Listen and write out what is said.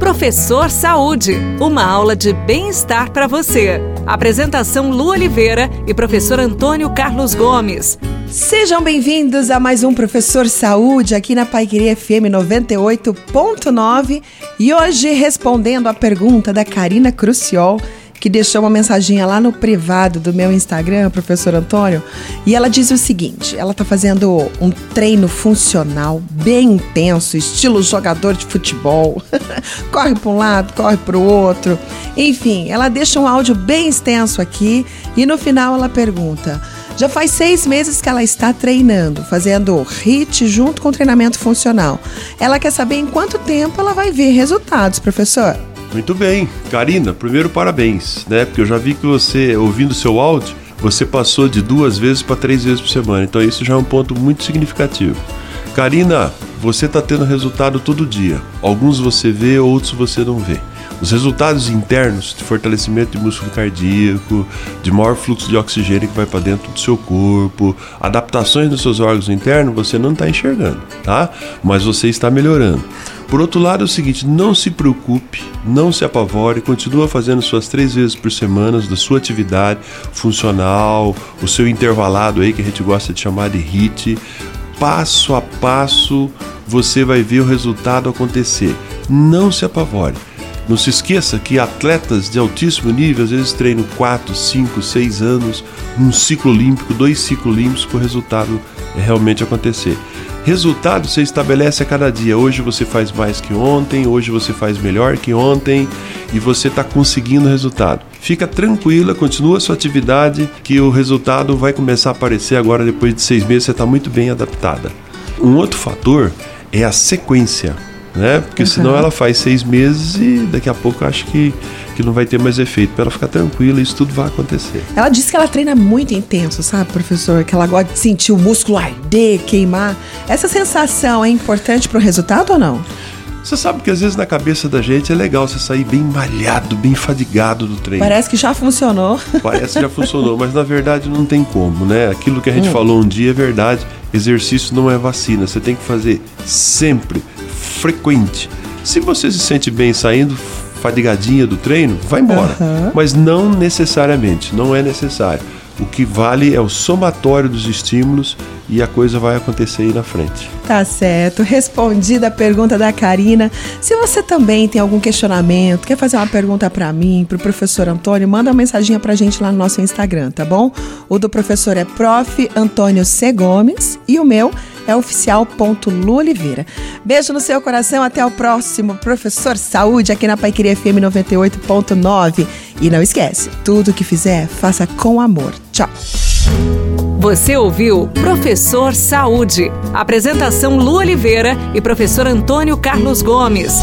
Professor Saúde, uma aula de bem-estar para você. Apresentação Lu Oliveira e professor Antônio Carlos Gomes. Sejam bem-vindos a mais um Professor Saúde aqui na Paiqueria FM 98.9 e hoje respondendo a pergunta da Karina Cruciol que deixou uma mensaginha lá no privado do meu Instagram, professor Antônio, e ela diz o seguinte: ela está fazendo um treino funcional bem intenso, estilo jogador de futebol. corre para um lado, corre para o outro. Enfim, ela deixa um áudio bem extenso aqui e no final ela pergunta. Já faz seis meses que ela está treinando, fazendo HIT junto com treinamento funcional. Ela quer saber em quanto tempo ela vai ver resultados, professor. Muito bem. Karina, primeiro parabéns, né? Porque eu já vi que você, ouvindo seu áudio, você passou de duas vezes para três vezes por semana. Então isso já é um ponto muito significativo. Karina, você está tendo resultado todo dia. Alguns você vê, outros você não vê. Os resultados internos de fortalecimento de músculo cardíaco, de maior fluxo de oxigênio que vai para dentro do seu corpo, adaptações nos seus órgãos internos, você não está enxergando, tá? Mas você está melhorando. Por outro lado, é o seguinte: não se preocupe, não se apavore, continua fazendo suas três vezes por semana da sua atividade funcional, o seu intervalado aí que a gente gosta de chamar de HIT. Passo a passo você vai ver o resultado acontecer. Não se apavore. Não se esqueça que atletas de altíssimo nível às vezes treinam 4, 5, 6 anos, um ciclo olímpico, dois ciclos olímpicos para o resultado realmente acontecer. Resultado você estabelece a cada dia. Hoje você faz mais que ontem, hoje você faz melhor que ontem e você está conseguindo resultado. Fica tranquila, continua a sua atividade, que o resultado vai começar a aparecer agora depois de seis meses. Você está muito bem adaptada. Um outro fator é a sequência né? Porque uhum. senão ela faz seis meses e daqui a pouco acho que, que não vai ter mais efeito. Para ela ficar tranquila, isso tudo vai acontecer. Ela disse que ela treina muito intenso, sabe, professor? Que ela gosta de sentir o músculo arder, queimar. Essa sensação é importante para o resultado ou não? Você sabe que às vezes na cabeça da gente é legal você sair bem malhado, bem fadigado do treino. Parece que já funcionou. Parece que já funcionou, mas na verdade não tem como, né? Aquilo que a gente hum. falou um dia é verdade. Exercício não é vacina. Você tem que fazer sempre frequente. Se você se sente bem saindo fadigadinha do treino, vai embora. Uhum. Mas não necessariamente, não é necessário. O que vale é o somatório dos estímulos e a coisa vai acontecer aí na frente. Tá certo. Respondida a pergunta da Karina. Se você também tem algum questionamento, quer fazer uma pergunta para mim, para o professor Antônio, manda uma mensaginha para gente lá no nosso Instagram, tá bom? O do professor é prof. Antônio C. Gomes e o meu é oficial.luoliveira. Beijo no seu coração, até o próximo Professor Saúde aqui na Paiqueria FM 98.9. E não esquece, tudo que fizer, faça com amor. Tchau. Você ouviu Professor Saúde. Apresentação Lu Oliveira e professor Antônio Carlos Gomes.